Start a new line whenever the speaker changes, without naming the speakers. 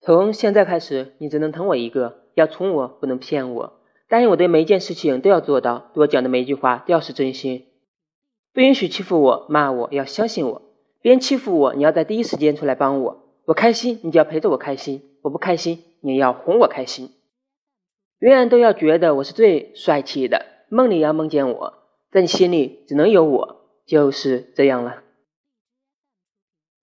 从现在开始，你只能疼我一个，要宠我，不能骗我。答应我的每一件事情都要做到，对我讲的每一句话都要是真心。不允许欺负我、骂我，要相信我。别人欺负我，你要在第一时间出来帮我。我开心，你就要陪着我开心；我不开心，你要哄我开心。永远都要觉得我是最帅气的，梦里要梦见我，在你心里只能有我，就是这样了。